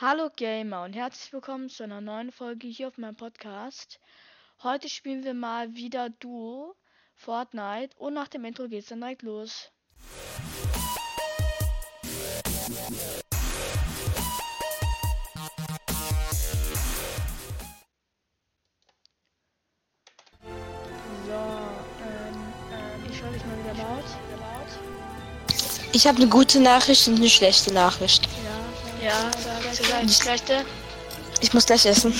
Hallo Gamer und herzlich willkommen zu einer neuen Folge hier auf meinem Podcast. Heute spielen wir mal wieder Duo Fortnite und nach dem Intro geht's dann direkt los. So, ähm, ähm, ich höre dich mal wieder laut. Ich habe eine gute Nachricht und eine schlechte Nachricht. Ja, ja, sag schlechte. Ich muss gleich essen.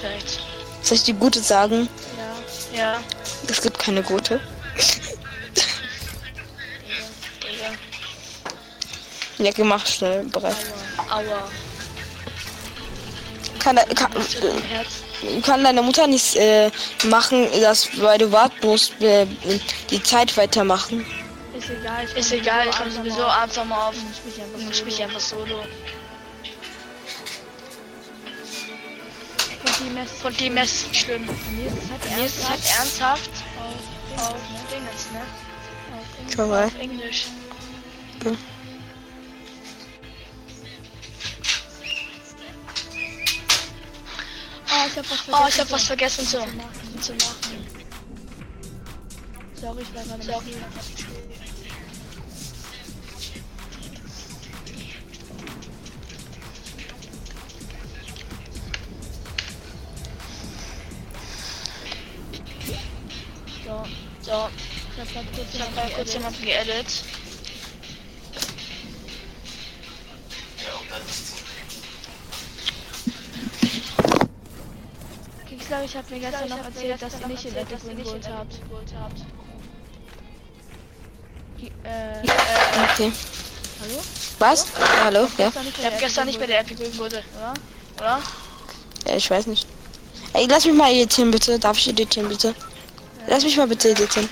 Perfekt. Soll ich die gute sagen? Ja, ja. Es gibt keine gute. Ja, gemacht schnell bereit. Aua. Aua. Kann, kann, kann deine Mutter nicht äh, machen, dass weil du warten musst, äh, die Zeit weitermachen? Ist egal, ich ist egal, ich komme sowieso abends nochmal auf und spiele ich einfach solo. Und die Mess, und die Mess ist schlimm. Mir ist es halt, Mir ist es halt ernsthaft auf, Dingens, ne? Auf Englisch. Korrekt. Auf Englisch. Okay. Oh, ich hab was vergessen, oh, ich hab was vergessen zu, zu machen. Sorry, ich war gerade So, so. Ich hab grad kurz, ich hab grad kurz jemanden geedit. Ich glaube, ich habe mir gestern noch erzählt, dass ihr nicht in Edit geholt habt. Äh, Okay. hallo? Was? Hallo? Ja? Ich habe gestern nicht bei der Epic geholt, oder? Oder? ja? Ich weiß nicht. Ey, lass mich mal editieren, bitte. Darf ich editieren, bitte? Lass mich mal bitte Motorrad.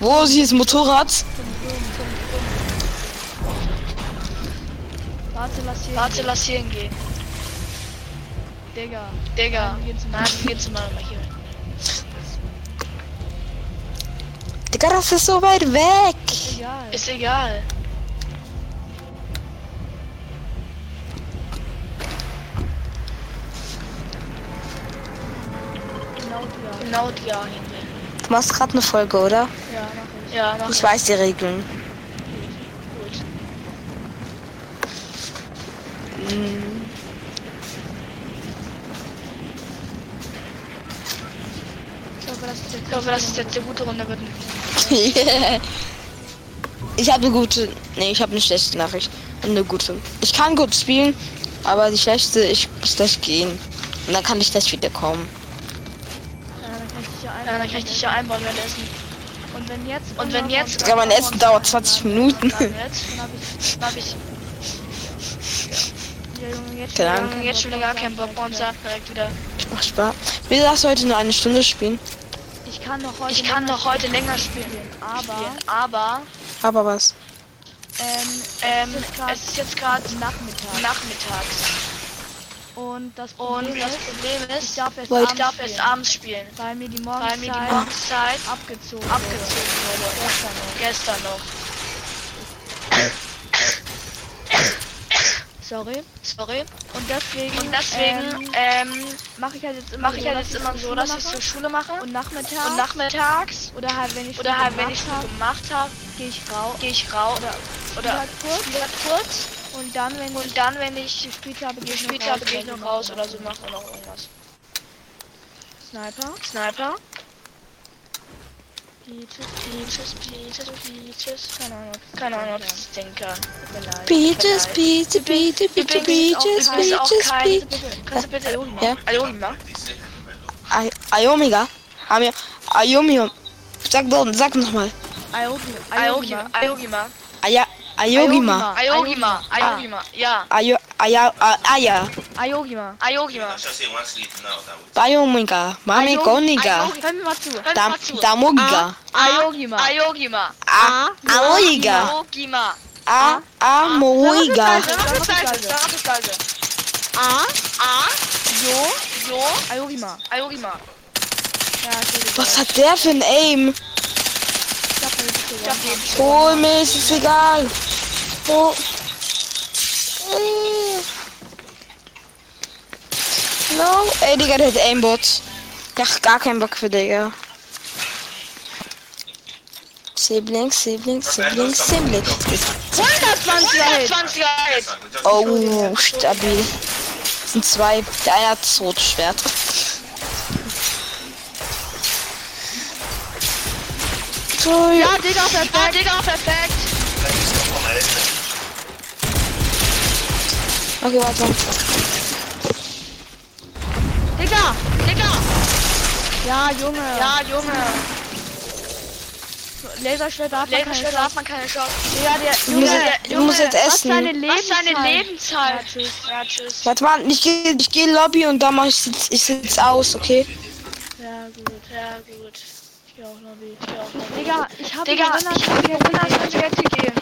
Wo ist dieses Motorrad? Warte, lass hier, Warte, lass hier hingehen. Digga. Digga. Nein, wir gehen mal hier. Digga, das ist so weit weg. Egal. Ist egal. Genau die hingehen. Du machst gerade eine Folge, oder? Ja, mach ich. Ja, mach Ich weiß die Regeln. Gut. Hm. Ich hoffe, das ist jetzt, ich hoffe, dass es jetzt eine gute Runde wird. ich habe eine gute. Nee, ich habe eine schlechte Nachricht. Eine gute. Ich kann gut spielen, aber die schlechte, ich muss gleich gehen. Und dann kann ich gleich wieder kommen. Ja, dann kann ich dich ja dann kann ich dich ja einbauen, wenn essen. Und wenn jetzt. Und wenn jetzt. Ja, mein Essen dauert 20 Minuten. Dann jetzt, dann hab ich. Dann hab ich. Ja, Junge, jetzt, Keine schon, Ahnung. Jetzt schon gar keinen Bock uns ab, direkt wieder. Macht Spaß. Will das heute nur eine Stunde spielen? Ich kann noch heute, ich kann noch heute länger spielen, aber, aber, Aber was? ähm, ähm, es ist jetzt gerade Nachmittag. nachmittags. Und das Problem, Und das Problem ist, ich darf erst, abends, darf erst abends spielen, weil mir die Morgenszeit, weil mir die Morgenszeit abgezogen, abgezogen wurde. Gestern noch. Gestern noch. Sorry. Sorry. Und deswegen, und deswegen ähm, mache ich halt jetzt immer, ich halt jetzt immer so, dass ich so Schule mache und nachmittags und nachmittags oder halt wenn ich oder halt wenn ich gemacht habe, gehe ich raus, gehe ich raus oder oder halt kurz, halt kurz und dann wenn und dann wenn ich gespielt habe, gespielt habe, gehe ich noch raus oder so mache noch irgendwas. Sniper, Sniper. Peaches, Peaches, Peaches, Peaches. Keine Ahnung, keine Ahnung, ob ich denken kann. Peaches. Peaches, Peaches, Peaches, Peaches, Peaches, Peaches. Kannst du bitte Ayomima? Ja. Ayomima? Ay- Ayomega? Amir, Ayomio. Sag sag nochmal. Ayogima. Ayogima. Ayogima. Aya, Ayogima. Ayogima. Ayogima. Ja. Ayo, Aya, A- Aya. Ayogima. Ayogima. Bayomega. Mami Koniga. Hör mir mal zu. Hör mir Dam, mal zu. Damogiga. Ayogima. Ayogima. A, Amoiga. Ayogima. A, Amoiga. A. A. Jo. Jo. Ayogima. Ayogima. Was hat der für ein Aim? Ich hab Ich hab Hol mich, ist egal. Oh. No. Ey, Digga, der hat Aimbot. Ach, gar kein Bock für Digga. Siblings, Siblings, Siblings, Siblings. 120 Hit. 120 Hits. Oh, stabil. Das sind zwei. Der eine hat das rote Schwert. Ja, Digga, perfekt. Ja, Digga, perfekt. Okay, warte. Digga. Digga. Ja, Junge. Ja, Junge. Laserschwert darf man keine Lebenschwert Chance. darf man keine Chance. Digga, der Du musst, Junge, jetzt- du musst jetzt essen. ist Lebenszeit? deine Lebenszeit? Ja, tschüss. Ja, tschüss. Warte mal, ich gehe ich geh in Lobby und dann mach ich ich sitz aus, okay? Ja, gut. Ja, gut. Ich geh auch Lobby. Ich auch noch. Digga, ich hab Digga, ich hab die 120 gegeben.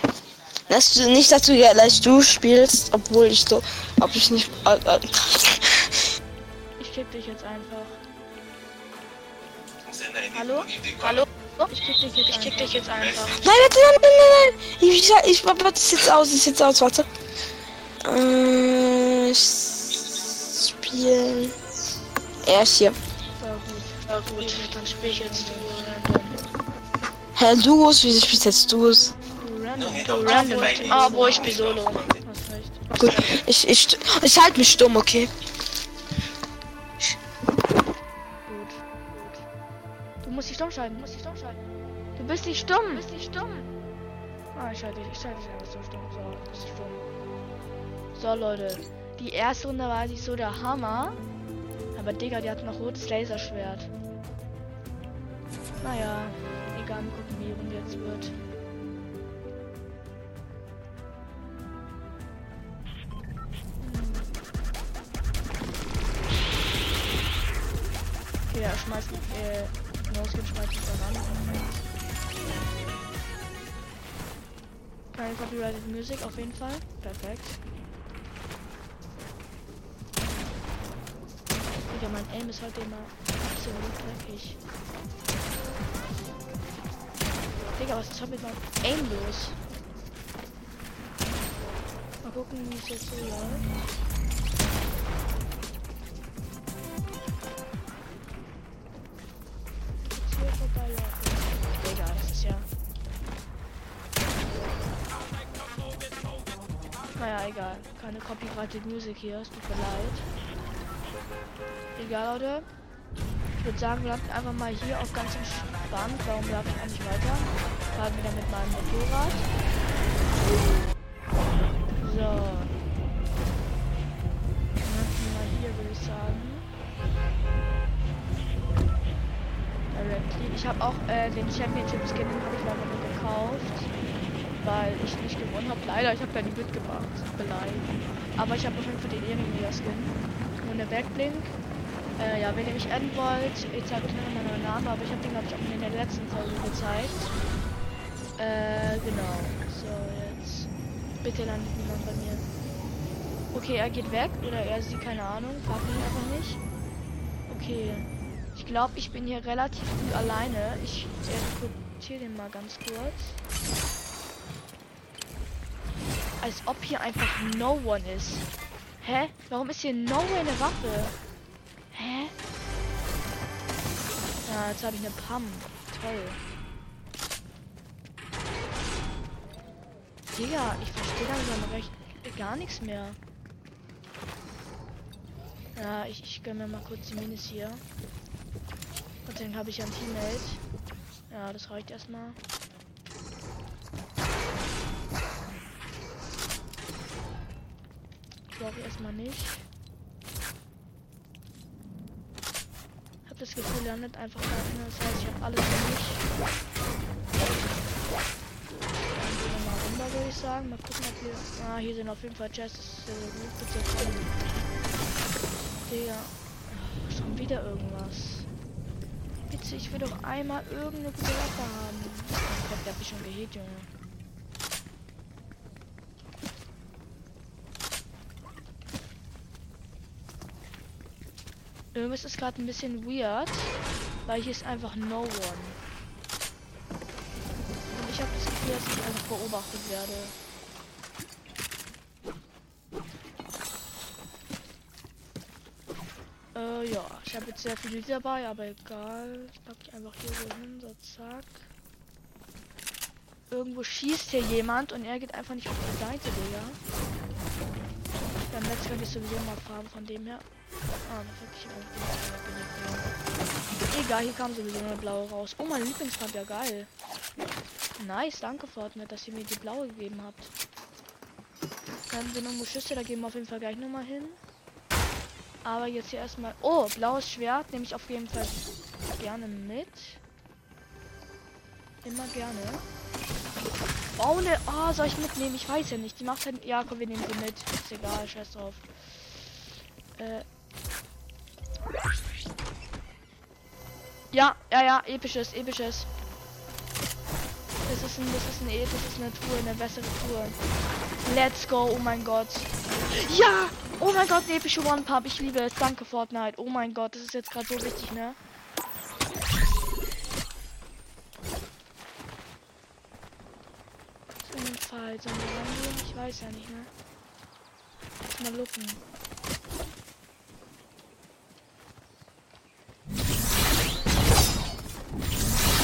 Lässt du nicht, dass du ja gleich du spielst, obwohl ich so, ob ich nicht. Äh, äh, Ich kick dich jetzt einfach. Hallo? Hallo? Ich kick dich jetzt Ich kick einfach. dich jetzt einfach. nein, warte, nein, nein, nein, nein. Ich, ich, ich warte, ich sitz aus, ich sitz aus, warte. Äh, spielen. Er ist hier. Ja, gut. Dann spiel ich jetzt random. Herr Duos, wie spielst jetzt Duos? Du random. Random. Ah, wo ich spiel Solo. Gut, ich, ich, ich halte mich stumm, okay? Gut. Du musst dich stumm schalten. Du musst dich stumm schalten. Du bist nicht stumm. Du bist nicht stumm. Ah, ich schalte dich. Ich schalte dich einfach so stumm. So, du bist stumm. So, Leute. Die erste Runde war nicht so der Hammer. Aber Digga, die hat noch rotes Laserschwert. Naja, egal, gucken, wie Runde jetzt wird. Okay, er schmeißt, äh, Noskin schmeißt mich dann an. Keine copyrighted Music auf jeden Fall. Perfekt. Digga, mein Aim ist heute immer absolut dreckig. Digga, was ist heute mit meinem Aim los? Mal gucken, wie es jetzt so läuft. Naja, egal. Keine copyrighted Music hier, es tut mir leid. Egal, Leute. Ich würde sagen, wir landen einfach mal hier auf ganz entspannt. Warum laufe ich eigentlich weiter? Fahren wieder mit meinem Motorrad. So. Landen wir mal hier, würde ich sagen. Directly. Ich habe auch äh, den Championship Skin, den habe ich leider nur gekauft. Weil ich nicht gewonnen habe. Leider, ich habe da nie mitgemacht. Beleidigt. Aber ich habe auf jeden Fall den Ehrenmega Skin. Und der Backblink. Äh, ja, wenn ihr mich adden wollt, ich zeige euch noch mal meinen Namen, aber ich habe den, glaube ich, auch in der letzten Folge gezeigt. Äh, genau. So, jetzt. Bitte landet niemand bei mir. Okay, er geht weg oder er sieht keine Ahnung. Frag mich einfach nicht. Okay. Ich glaube, ich bin hier relativ gut alleine. Ich rekrutiere den mal ganz kurz. Als ob hier einfach no one ist. Hä? Warum ist hier no one eine Waffe? Ja, jetzt habe ich eine Pam. Toll. Digga, ich verstehe langsam recht gar nichts mehr. Ja, ich, ich gönn mir mal kurz die Minis hier. Und dann habe ich ein Teammate. Ja, das reicht erstmal. Ich erstmal nicht. Hab das Gefühl, er landet einfach da drin. Das heißt, ich habe alles für mich. Dann mal runter, würde ich sagen. Mal gucken, ob wir. Ah, hier sind auf jeden Fall Chests. Das ist. Ach, schon wieder irgendwas. Bitte, ich will doch einmal irgendeine gute Waffe haben. Ich glaub, der hat mich schon gehit, Junge. Irgendwas ist gerade ein bisschen weird, weil hier ist einfach no one. will, dass ich einfach beobachtet werde. Äh, ja, ich habe jetzt sehr viele dabei, aber egal. Ich pack die einfach hier so hin, so zack. Irgendwo schießt hier jemand und er geht einfach nicht auf die Seite, Digga. Beim könnte ich sowieso mal fahren von dem her. Ah, das hätte ich auch Egal, hier kam sowieso eine blaue raus. Oh, mein Lieblingsfarbe, ja geil. Nice, danke Fortnite, dass ihr mir die blaue gegeben habt. Dann sind irgendwo Schüsse, da gehen wir auf jeden Fall gleich nochmal hin. Aber jetzt hier erstmal. Oh, blaues Schwert nehme ich auf jeden Fall gerne mit. Immer gerne. Oh ne, oh, soll ich mitnehmen? Ich weiß ja nicht. Die macht halt. Ja, komm, wir nehmen sie mit. Ist egal, scheiß drauf. Äh. Ja, ja, ja, episches, episches. Das ist ein, das ist ein, das ist eine Tour, eine bessere Tour. Let's go, oh mein Gott. Ja! Oh mein Gott, eine epische One-Pump. Ich liebe es. Danke, Fortnite. Oh mein Gott, das ist jetzt gerade so wichtig, ne? So ein Fall. Wir rangehen? Ich weiß ja nicht, ne? Mal lucken.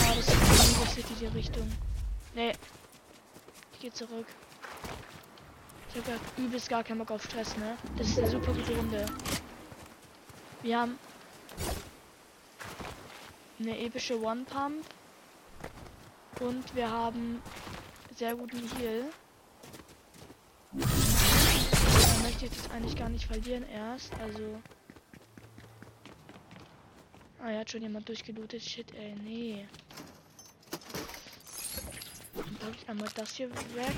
Ah, das ist, das ist die Richtung. Nee. Ich gehe zurück. Ich habe ja übelst gar keinen Bock auf Stress, ne? Das ist eine super gute Runde. Wir haben eine epische One-Pump. Und wir haben sehr guten Heal. Man möchte jetzt eigentlich gar nicht verlieren erst, also. Ah, ja, hat schon jemand durchgelootet. Shit, ey, nee. Dann packe ich einmal das hier weg.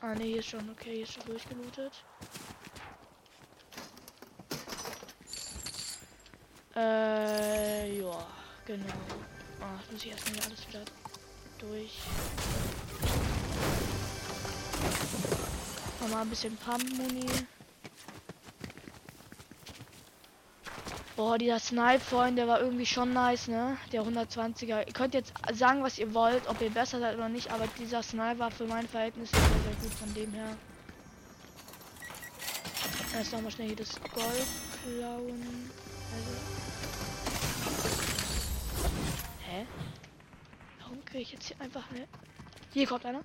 Ah ne, hier ist schon, okay, hier ist schon durchgelootet. Äh, ja, genau. Ah, muss ich erstmal alles wieder durch. Nochmal ein bisschen Pump-Muni. Boah, dieser Snipe vorhin, der war irgendwie schon nice, ne? Der 120er. Ihr könnt jetzt sagen, was ihr wollt, ob ihr besser seid oder nicht, aber dieser Snipe war für mein Verhältnis sehr, sehr gut von dem her. Erst nochmal schnell hier das Gold klauen. Also. Kriege ich jetzt hier einfach ne? Hier kommt einer.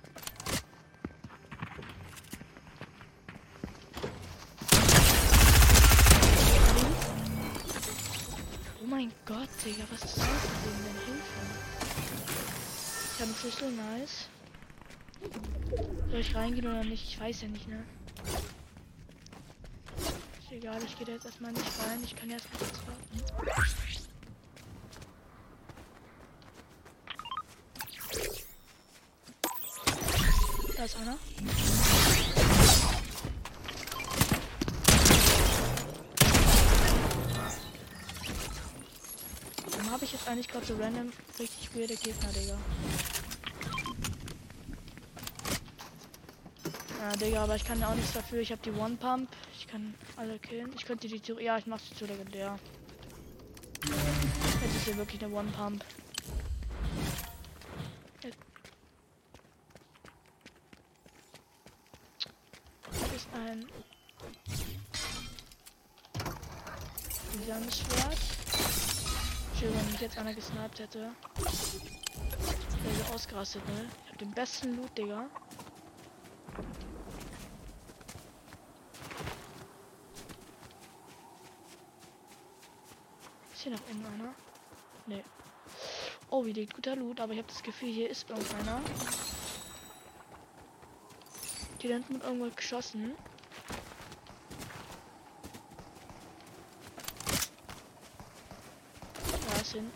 mein Gott, Digga, was ist das denn? denn Hilfe? Ich habe einen Schlüssel, nice. Soll ich reingehen oder nicht? Ich weiß ja nicht, ne? Ist egal, ich gehe jetzt erstmal nicht rein. Ich kann erst mal kurz warten. Da ist einer. habe ich jetzt eigentlich gerade so random richtig weirde Gegner, Digga? Ja, Digga, aber ich kann ja auch nichts dafür. Ich habe die One Pump. Ich kann alle killen. Ich könnte die zu. Ja, ich mach sie zu legendär. Jetzt ist hier wirklich eine One Pump. Jetzt ist ein Schwert. Schön, wenn mich jetzt einer gesniped hätte. Wäre so ausgerastet, ne? Ich hab den besten Loot, Digga. Ist hier noch irgendeiner? Ne. Oh, wie liegt guter Loot, aber ich habe das Gefühl, hier ist irgendeiner. Die hinten mit irgendwo geschossen. Hin.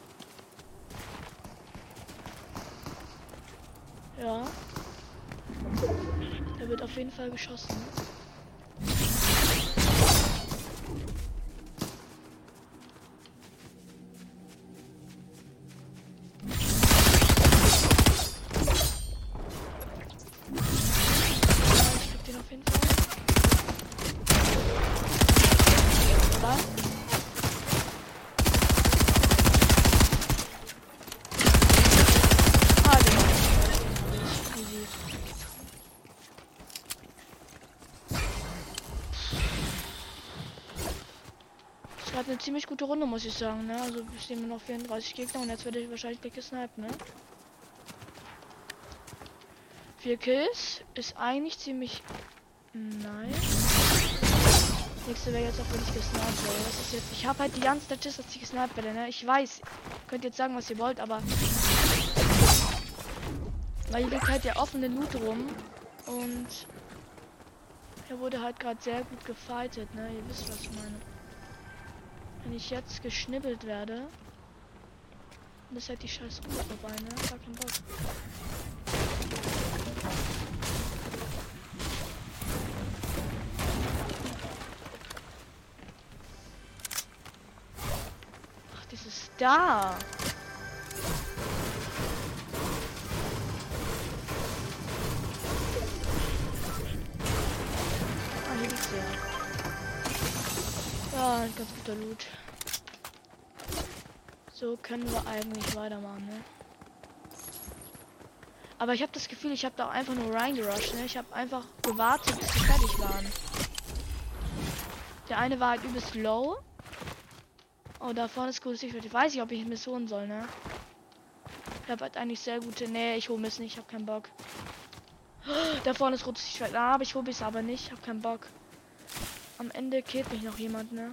Ja. Da wird auf jeden Fall geschossen. Gute Runde, muss ich sagen, ne? Also wir stehen noch 34 Gegner und jetzt werde ich wahrscheinlich weggesniped, ne? Vier Kills ist eigentlich ziemlich nice. Nächste wäre jetzt auch, wenn ich gesniped werde. Das ist jetzt. Ich habe halt die ganze Schiss, dass ich gesniped werde, ne? Ich weiß. Könnt jetzt sagen, was ihr wollt, aber. Weil hier liegt halt der offene Loot rum. Und. Er wurde halt gerade sehr gut gefightet, ne? Ihr wisst, was ich meine. Wenn ich jetzt geschnibbelt werde. Dann ist halt die scheiß Ruhe vorbei, ne? Gar keinen Bock. Ach, dieses da. Ganz Loot. So können wir eigentlich weitermachen, ne? Aber ich habe das Gefühl, ich habe da einfach nur reingerusht, ne? Ich habe einfach gewartet, bis sie fertig waren. Der eine war halt übelst low. Oh, da vorne ist gutes. Ich weiß nicht, ob ich Miss holen soll, ne? Ich habe halt eigentlich sehr gute. Nee, ich hole Miss nicht. Ich habe keinen Bock. Da vorne ist rotes Schwert. Ah, aber ich hole es aber nicht. Ich habe keinen Bock. Am Ende killt mich noch jemand, ne?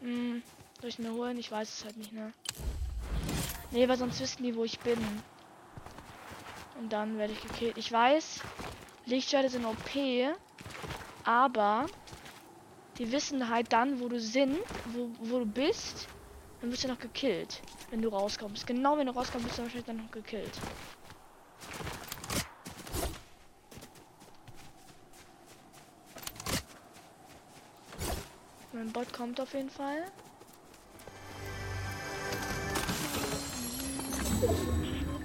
Hm, soll ich mir holen? Ich weiß es halt nicht, ne? Nee, weil sonst wissen die, wo ich bin. Und dann werde ich gekillt. Ich weiß, Lichtschwerte sind OP, aber die wissen halt dann, wo du sind, wo, wo du bist, dann wirst du noch gekillt, wenn du rauskommst. Genau wenn du rauskommst, bist du wahrscheinlich dann noch gekillt. Mein Bot kommt auf jeden Fall.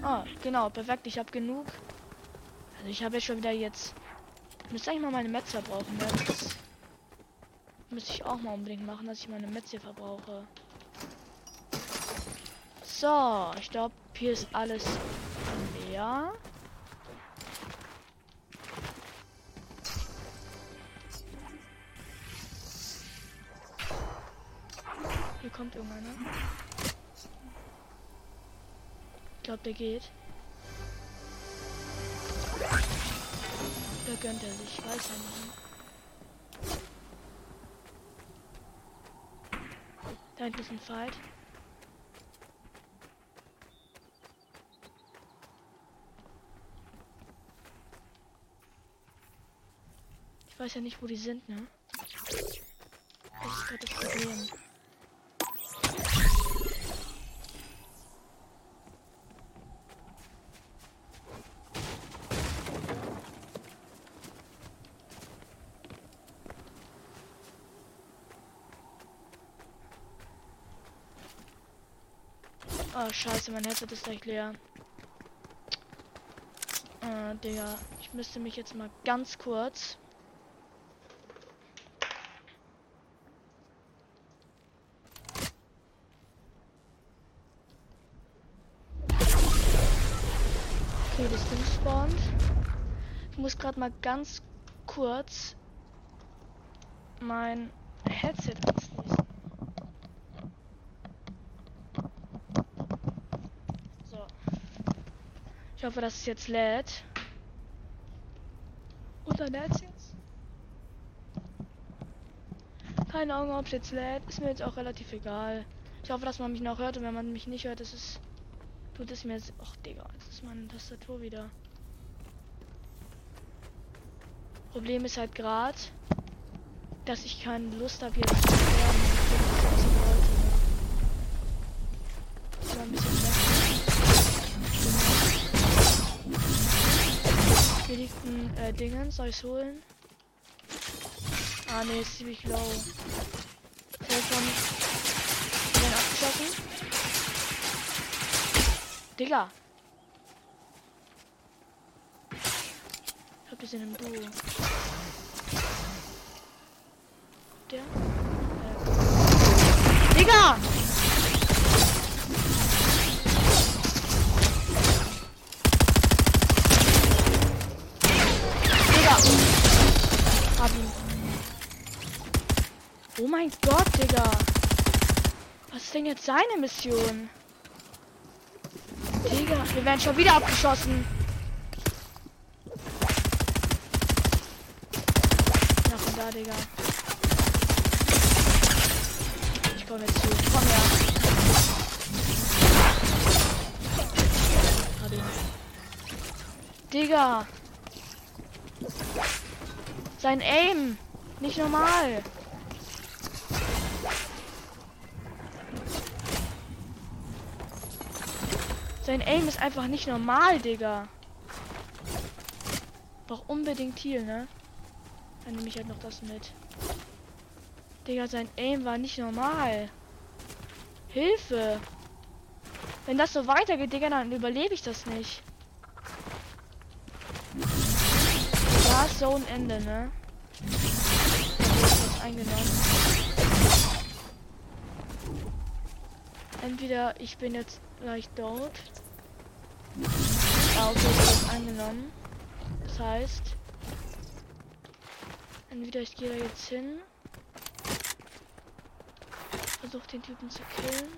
Ah, genau, perfekt. Ich habe genug. Also ich habe ja schon wieder jetzt. Ich müsste eigentlich mal meine Metz verbrauchen. Ne? Das müsste ich auch mal unbedingt machen, dass ich meine Metz hier verbrauche. So, ich glaube, hier ist alles leer. Kommt irgendeiner. Ich glaube, der geht. Da gönnt er sich, weiß er nicht. Da hinten ist ein Fight. Ich weiß ja nicht, wo die sind, ne? Das ist gerade das Problem. Oh, scheiße, mein Headset ist gleich leer. Äh, Digga. Ich müsste mich jetzt mal ganz kurz... Okay, das Ding spawnt. Ich muss gerade mal ganz kurz mein Headset anschließen. So. Ich hoffe, dass es jetzt lädt. Dann lädt jetzt. Keine Ahnung, ob es jetzt lädt. Ist mir jetzt auch relativ egal. Ich hoffe, dass man mich noch hört und wenn man mich nicht hört, ist. Tut es mir jetzt. Ach, Digga, jetzt ist meine Tastatur wieder. Problem ist halt gerade, dass ich keine Lust habe jetzt Dingen, soll ich's holen? Ah ne, ist ziemlich low. Telefon. Den abgeschossen. Digga. Ich hab gesehen im Duo. Der? Äh. Digga! Digga! Hab ihn. Mein Gott, Digga. Was ist denn jetzt seine Mission? Digga, wir werden schon wieder abgeschossen. Nach und da, Digga. Ich komme jetzt zu. Komm her. Digga. Sein Aim. Nicht normal. Sein Aim ist einfach nicht normal, Digga. Brauch unbedingt hier, ne? Dann nehme ich halt noch das mit. Digga, sein Aim war nicht normal. Hilfe! Wenn das so weitergeht, Digga, dann überlebe ich das nicht. Ist so ein Ende, ne? Eingenommen. Entweder ich bin jetzt gleich dort. Ist angenommen. Das heißt, entweder ich gehe da jetzt hin, versuche den Typen zu killen.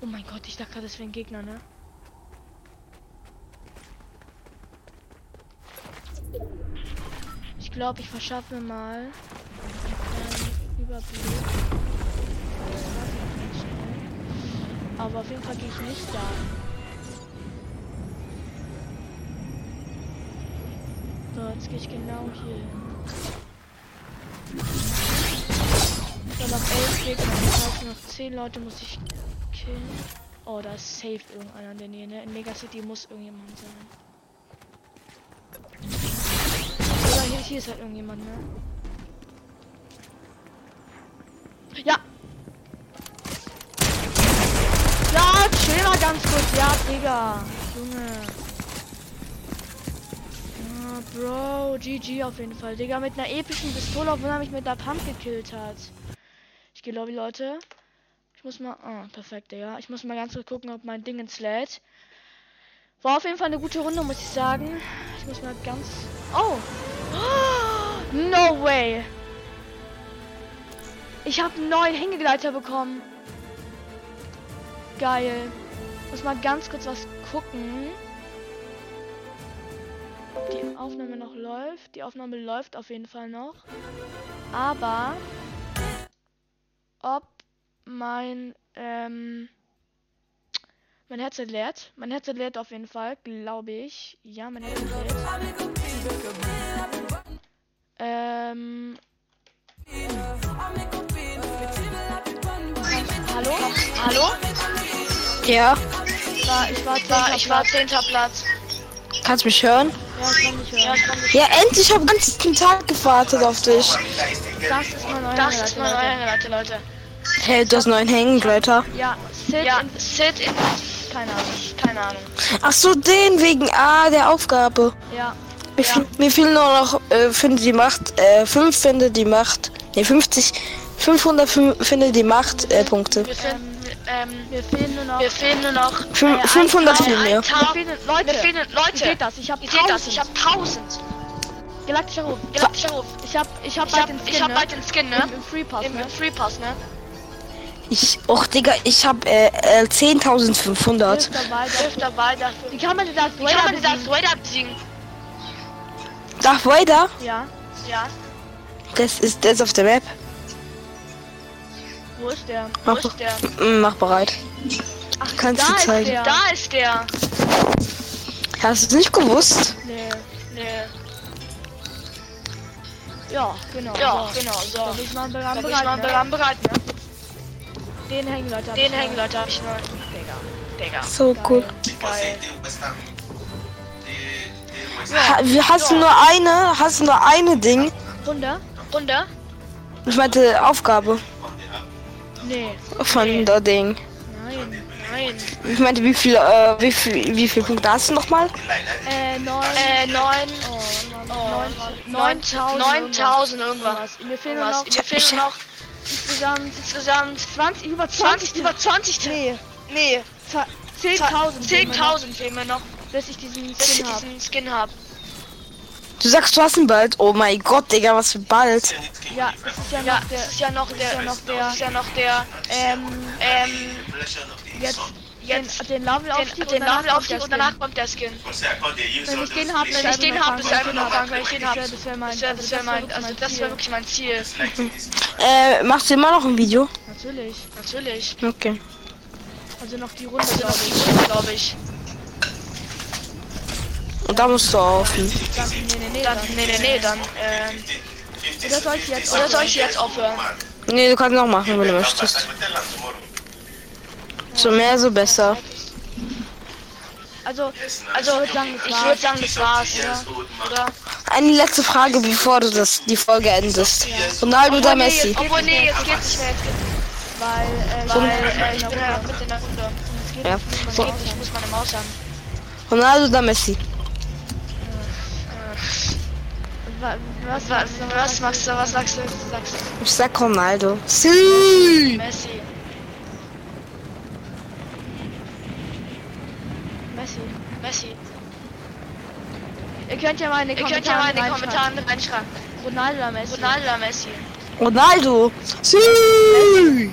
Oh mein Gott, ich dachte gerade, das wäre ein Gegner, ne? Glaube, ich verschaffe mir mal einen Überblick. Aber auf jeden Fall gehe ich nicht da. So, jetzt gehe ich genau hier hin. So, noch elf Gegner. Das heißt, noch zehn Leute muss ich killen. Oh, da ist safe irgendeiner in der Nähe, ne? In Mega City muss irgendjemand sein. Hier, ist halt irgendjemand, ne? Ja! Ja, chill mal ganz kurz. Ja, Digga. Junge. Ja, Bro, GG auf jeden Fall. Digga, mit einer epischen Pistole, obwohl er mich mit der Pump gekillt hat. Ich glaube, Leute. Ich muss mal. Ah, perfekt, Digga. Ich muss mal ganz kurz gucken, ob mein Ding ins lädt. War auf jeden Fall eine gute Runde, muss ich sagen. Ich muss mal ganz. Oh! No way! Ich habe einen neuen Hängegleiter bekommen. Geil. Muss mal ganz kurz was gucken. Ob die Aufnahme noch läuft. Die Aufnahme läuft auf jeden Fall noch. Aber ob mein ähm, mein Headset leert. Mein Headset leert auf jeden Fall, glaube ich. Ja, mein Headset leert. Ähm. Hallo? Hallo? Ja, Ich war, ich war, War, ich war zehnter Platz. kannst mich hören? Ja, ich kann nicht hören. Ja, ich kann nicht. Ja, endlich, ich habe den ganzen Tag gewartet auf dich. Das ist mein neuer Das ist mein neuer Leute, Leute. Hey, du hast neuen Hängengleiter. Ja, Sid Ja, in, Sit in. keine Ahnung. Keine Ahnung. Ach so, den wegen ah der Aufgabe. Ja, Mir, Ja. fehl, mir fehlen nur noch äh, finde die Macht, äh, 5 finde die Macht, ne 50, 500 fün- finde die Macht äh, Punkte. Wir finden, ähm, mir fehlen nur noch. wir fehlen nur noch Fün- ein 500 Tau- fehlen mir. Tau. fehlen Leute. Mir fehlen Leute. seht das, ich hab Ihr seht das, ich tausend. hab 1000. Galaktischer Ruf. Galaktischer Ruf. Ich hab, ich hab Ich bald hab, den Skin, ich hab ne? bald den Skin, ne? Im, Im Free Pass, Im, ne? im Free Pass, ne? Ich, och Digga, ich habe äh, äh, 10.500. Hilft dabei, Hilft dabei, dass Wie kann man denn das Vader besiegen? Darth Vader, Ja. Ja. das ist das auf der Map. Wo ist der? Wo Mach, ist der? Mm, mach bereit. Ach, Kannst da du ist zeigen. der. Da ist der. Hast du es nicht gewusst? Nee. Nee. Ja, genau. Ja, so. genau, so. Da bin ich mal Da bereit, bin ich mal ne? bereit, bereit, ne? Den hängen Leute. hab Den Leute hab ich noch. Digga. Digga. So cool. Geil. Ha, wie- hast du nur eine, hast du nur eine Ding? Runde? Runde? Ich meinte Aufgabe Nee. von der Ding. Nein. Nein. Ich meinte, wie viel, äh, wie viel, wie viel Punkte hast du nochmal? Äh, neun. Äh, neun. Oh, Oh, neun, 9000 9000 irgendwas. Mir fehlen noch Mir fehlen noch insgesamt insgesamt 20, über 20, 20, über 20. Nee, Nee, Zwei- 10.000 fehlen mir noch, 10.000 fehlen mir noch, bis ich diesen bis Skin habe. diesen Skin hab. Du sagst, du hast ihn bald. Oh mein Gott, Digga, was für bald. Ja, das ist ja Ja, noch der, das ist ja noch der, ja noch der- ist ja noch der, ähm, ähm, jetzt jetzt den, Levelaufstieg den, den und danach Levelaufstieg kommt und der danach Skin. kommt der Skin. Wenn ich den habe, Wenn ich den hab, ist einfach nur krank, wenn ich den hab. Das wäre mein, Das wäre mein, also das Ziel. wäre wirklich mein Ziel. Äh, machst du immer noch ein Video? Natürlich. Natürlich. Okay. Also noch die Runde, Also glaube noch ich. die Runde, glaube ich. Und da musst du aufhören. Dann, nee, nee, nee, Dann, dann, nee, nee, nee, dann, ähm, Oder soll ich jetzt oder soll ich jetzt aufhören? Nee, du kannst noch machen, wenn du möchtest. So mehr, so besser. Also, Also, ich würde sagen, das ich war's. würde sagen, das war's, oder? Oder? Eine letzte Frage, bevor du das, die Folge endest. Ronaldo oder Messi? Obwohl, nee, jetzt geht's nicht mehr, jetzt geht's weil, äh, Weil, weil, äh, ich bin ja mit in der Runde. Ja. Es geht nicht, ich muss meine Maus haben. Ronaldo oder Messi? Was, was, Was, was machst du, was sagst du, was sagst du? Ich sag Ronaldo. Sí. Messi. Messi. Messi. Ihr könnt ja mal in die Ihr könnt ja mal in Kommentare den reinschreiben. Kommentaren reinschreiben. Ronaldo oder Messi? Ronaldo oder Messi? Ronaldo. Sí.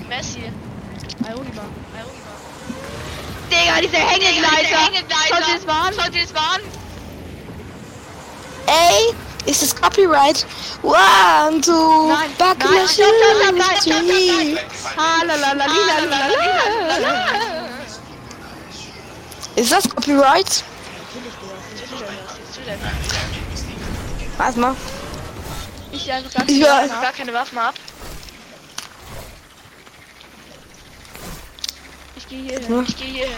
Messi. Ayuriba. Digga, diese Hängegleiter. Hängegleiter. Schaut ihr das mal an? Schaut ihr das mal an? Ey, ist das Copyright? One, two, Nein, back nein, in the stopp, stopp, stopp, shoes, stopp, stopp, three. Halalalalila. Ist das Copyright? Warte mal. Ich einfach ganz Ja. klar. Gar keine Waffen ab. Ich gehe hier hin. Ich gehe hier hin.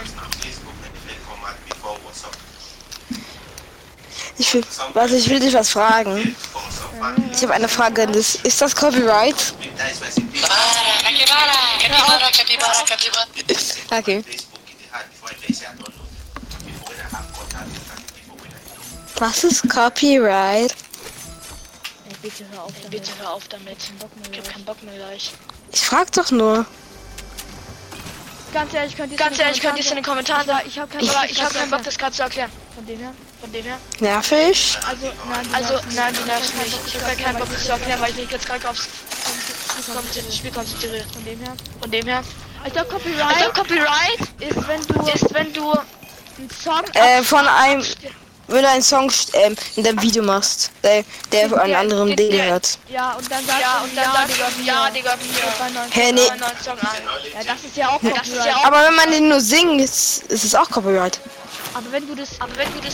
Ich will, warte, ich will dich was fragen. Ich habe eine Frage. Ist das Copyright? Okay. Was ist Copyright? Ey, bitte hör auf damit. Bitte hör auf damit. Ich hab keinen Bock mehr gleich. Ich frag doch nur. Ganz ehrlich, könnt ihr es in den Kommentaren sagen. Ich habe keinen Bock, ich habe keinen Bock, das das gerade zu erklären. von dem her. Von dem her. Nervig? Also, nein, Also, nein, mich. die nervt mich. Ich habe keinen Bock, das zu erklären, weil ich mich jetzt gerade aufs Spiel konzentriere. Von dem her. Von dem her. Also, Copyright Copyright ist, wenn du ist, wenn du einen Song Äh, von einem, wenn du einen Song ähm, in deinem Video machst, der, der von einem Der- anderen der- Ding hört. Ja, und dann sagst Ja, du, und dann ja, sagst Digga, du, ja, Digga, neun- Hä, nee. einen. Ja, das ist ja auch Copyright. ja Aber wenn man den nur singt, ist, ist es auch Copyright. Aber wenn du das Aber wenn du das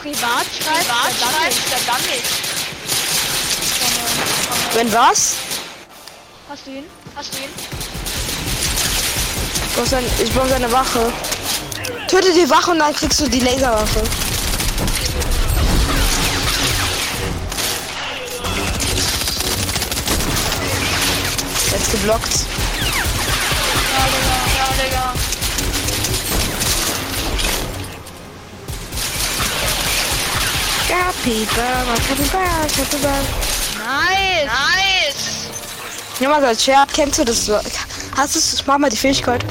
privat schreibst, privat dann schreibst, dann dann nicht. Wenn was? Hast du ihn? Hast du ihn? Ich brauche eine Wache. Töte die Wache und dann kriegst du die Laserwaffe. Geblockt. Ja, Digga. Capybara, Capybara, Capybara. Nice! Nice! Ja, mal als Scherz, kennst du das so? Hast du es? Mach mal die Fähigkeit.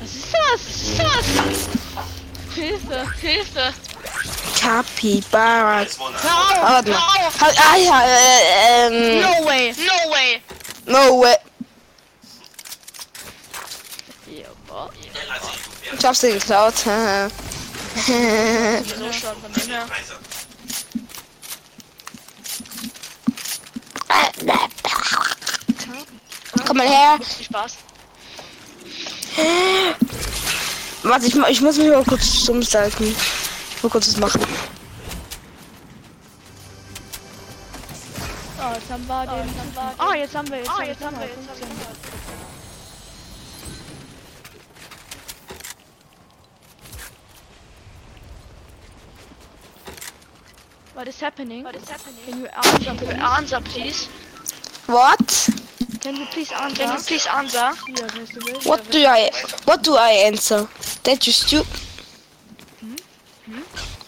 Was ist das? Was ist das? Hilfe! Hilfe! Capybara. Hör auf! Warte mal. Ha- Ah ja, äh, ähm. No way! No way! No way. Ja, boah. Ich hab's dir geklaut. haha. So schon von dem her. Komm mal her. Spaß. Warte, ich, ich muss mich mal kurz stumm. Ich will kurz was machen. Oh, jetzt haben wir den. Oh, jetzt haben wir jetzt. Haben- jetzt haben wir, jetzt 15. haben wir. What is happening? What is happening? Can you answer, Can you please? answer, please? What? Can you please answer? Can you please answer? Hier, weißt du, will. What do I what do I answer? That you stu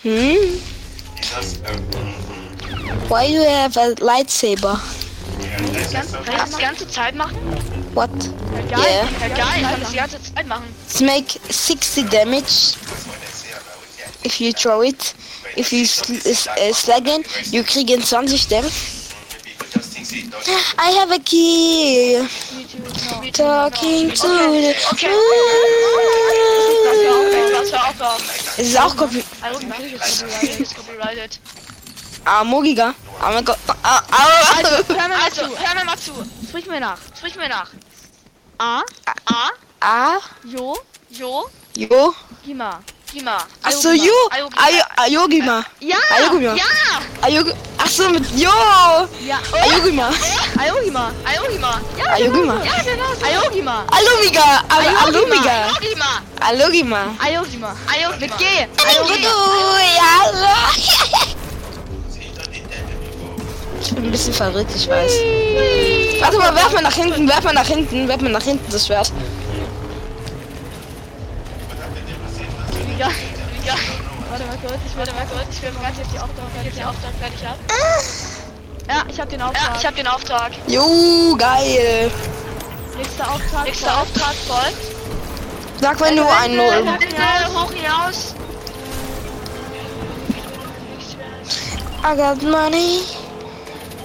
Hmm? Why do you have a lightsaber? Kann ich das ganze Zeit machen? What? Ja, geil. Yeah. Ja, geil, ich kann das die ganze Zeit machen. It's make 60 damage if you throw it. If you sl uh, slagen, you kriegen 20 damage. I have a key. Talking to the. Okay. Es ist auch copy. Copyrighted. Ah, Mogiga. Oh mein Gott. Ah, ah, Also, hör mir mal Also, zu. hör mir mal zu. Sprich mir nach. Sprich mir nach. A, A, ah, Jo, Jo, Jo. Gima. Gima. Ach so, Jo. Ayo- Ayogima. Ja! Ayogima. Ja! Ayog. Ach so, mit Jo. Ja, Ayogima. Ayogima. Ayogima. Ja, Ayogima. Ja, genau. Ayogima. Alumiga. Alumiga. Ayogima. Alogima. Ayogima. Ayogima. Mit G. Ayogima. Ich bin ein bisschen verrückt, ich weiß. Warte mal, werf mal nach hinten, werf mal nach hinten, werf mal nach hinten das Schwert. Ja. Ja, Warte mal kurz, ich warte werde mal kurz. Ich will ganz jetzt die Auftrag, jetzt die Auftrag fertig ab. Ja, ich habe den Ja, Auftrag. ich hab den Auftrag. Jo, geil. Nächster Auftrag. Nächster Auftrag folgt. Sag, wenn du einen Null. Hoch hinaus. I got money.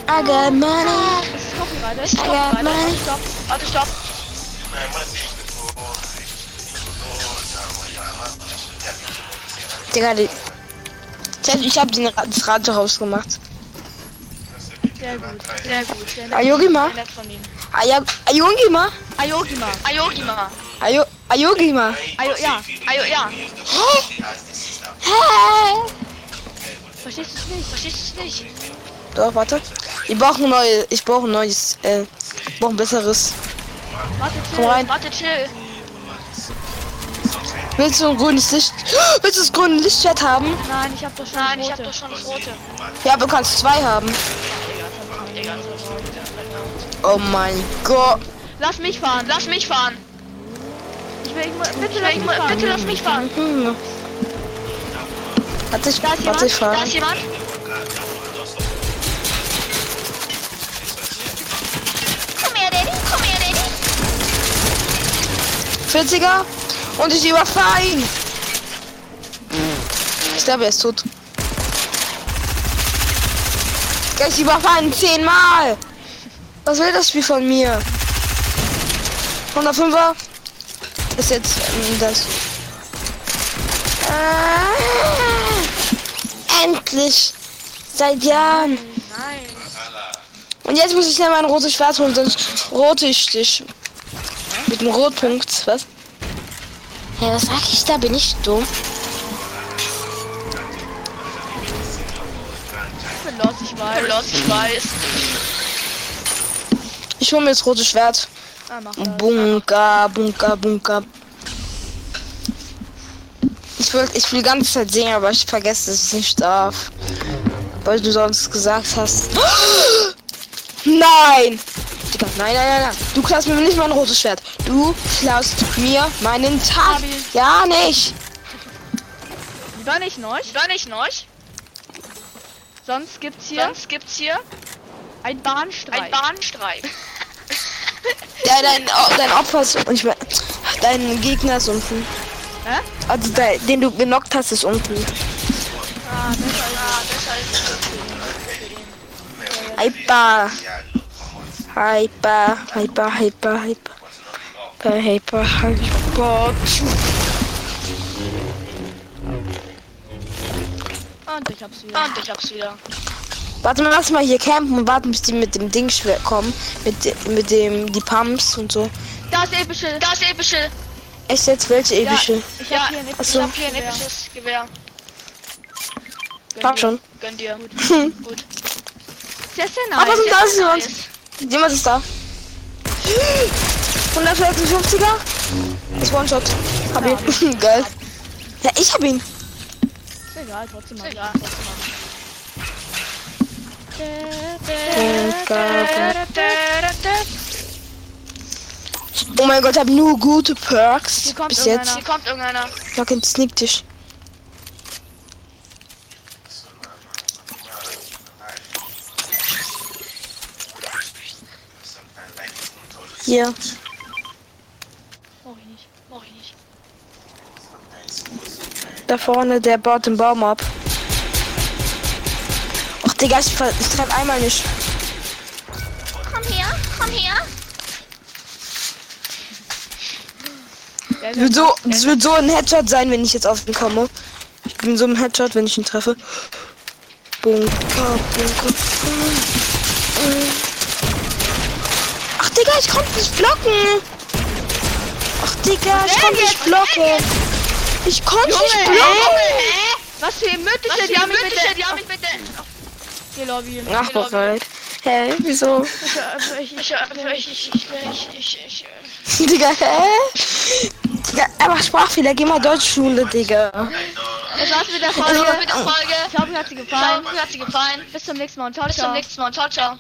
I got money. I got money. Stopp. Warte, stopp. Digga, die. Ich hab den, Ra- das Radio rausgemacht. Sehr gut. Sehr gut. Ayogima. Ayogima. Ayogima. Ayogima. Ayo, Ayogima. Ayo, ja. Ayo, ja. Verstehst du es nicht? Verstehst du es nicht? Doch, warte. Ich brauche ein neues. Ich brauche ein neues. Äh, brauche ein besseres. Warte, Komm chill. rein. Warte, chill. Willst du ein grünes Licht? Willst du das grüne Lichtschwert haben? Nein, ich hab doch schon Nein, das ich hab rote. doch schon das rote. Ja, du kannst zwei haben. Oh mein Gott. Lass mich fahren. Lass mich fahren. Ich will, ich, mu- bitte Ich lass will, mich fahren. bitte lass mich fahren. Hm. Warte, ich, Da ist ich jemand. Da fahr. ist jemand. Komm her, Daddy. Komm her, Daddy. 40er und ich überfahre ihn. Ich glaube, er ist tot. Ich überfahre ihn zehnmal. Was will das Spiel von mir? 105er ist jetzt ähm, das. Ah, endlich! Seit Jahren. Und jetzt muss ich schnell mein rotes Schwert holen, sonst rote ich dich. Mit dem Rotpunkt, was? Ja, was sag ich da? Bin ich dumm? Ich bin los, ich weiß. Los, ich weiß. Ich hole mir das rote Schwert. Ah, das. Bunker, Bunker, Bunker. Ich will, ich will die ganze Zeit singen, aber ich vergesse, dass ich nicht darf. Weil du sonst gesagt hast. Nein! Nein, nein, nein, nein. Du klaust mir nicht mein rotes Schwert. Du klaust mir meinen Tag. Ja, nicht. Lieber nicht neu. War nicht neu. Sonst gibt's hier Sonst gibt's hier ein Bahnstreik. ein Bahnstreik. Ja, dein, oh, dein Opfer ist. Und ich mein, dein Gegner ist unten. Hä? Also de, den du genockt hast, ist unten. Ah, das ist Ah, deshalb. Hyper. Hyper, hyper, hyper, hyper. Hyper, hyper, hyper. Und ich hab's wieder. Und ich hab's wieder. Warte mal, lass mal hier campen und warten, bis die mit dem Ding schwer kommen. Mit, mit dem, die Pumps und so. Da ist epische. Da ist epische. Echt jetzt welche Ja, epische? ich Ja, hab hier ein Ach so. Ich hab hier ein episches Gewehr. Hab schon. Gönn dir. Hm. Gut. Sehr, sehr Aber nice. sind da ist jemand. Ist da. 156er? Ist One-Shot. Hab ihn. Geil. Ja, ich hab ihn. Ist egal, trotzdem mal. Egal. Oh mein Gott, ich hab nur gute Perks. Hier kommt Bis jetzt. irgendeiner. Hier kommt irgendeiner. Hier. Brauch ich nicht. Brauch ich nicht. Da vorne, der baut den Baum ab. Ach, Digga, ich, ich treffe einmal nicht. Komm her, komm her. Es wird, so, das wird so ein Headshot sein, wenn ich jetzt auf ihn komme. Ich bin so ein Headshot, wenn ich ihn treffe. Bunker, Bunker. Digga, ich konnte nicht blocken. Ach, Digga, ich konnte nicht blocken. Ich konnte nicht blocken. Was für Was für Diamant mythische bitte? Diamant bitte? Die Lobby. Ach, bereit. Hä, wieso? Ich, ich, Ich, ich, ich, ich, ich, ich, ich, Digga, hä? Digga, er macht Sprachfehler, geh mal Deutschschule, Digga. das war's mit der Folge Folge. mit der Folge. Ich hoffe, hat sie Ich gefallen. hoffe, mir hat sie gefallen. Bis zum nächsten Mal und ciao, Bis ciao. zum nächsten Mal. Ciao, ciao.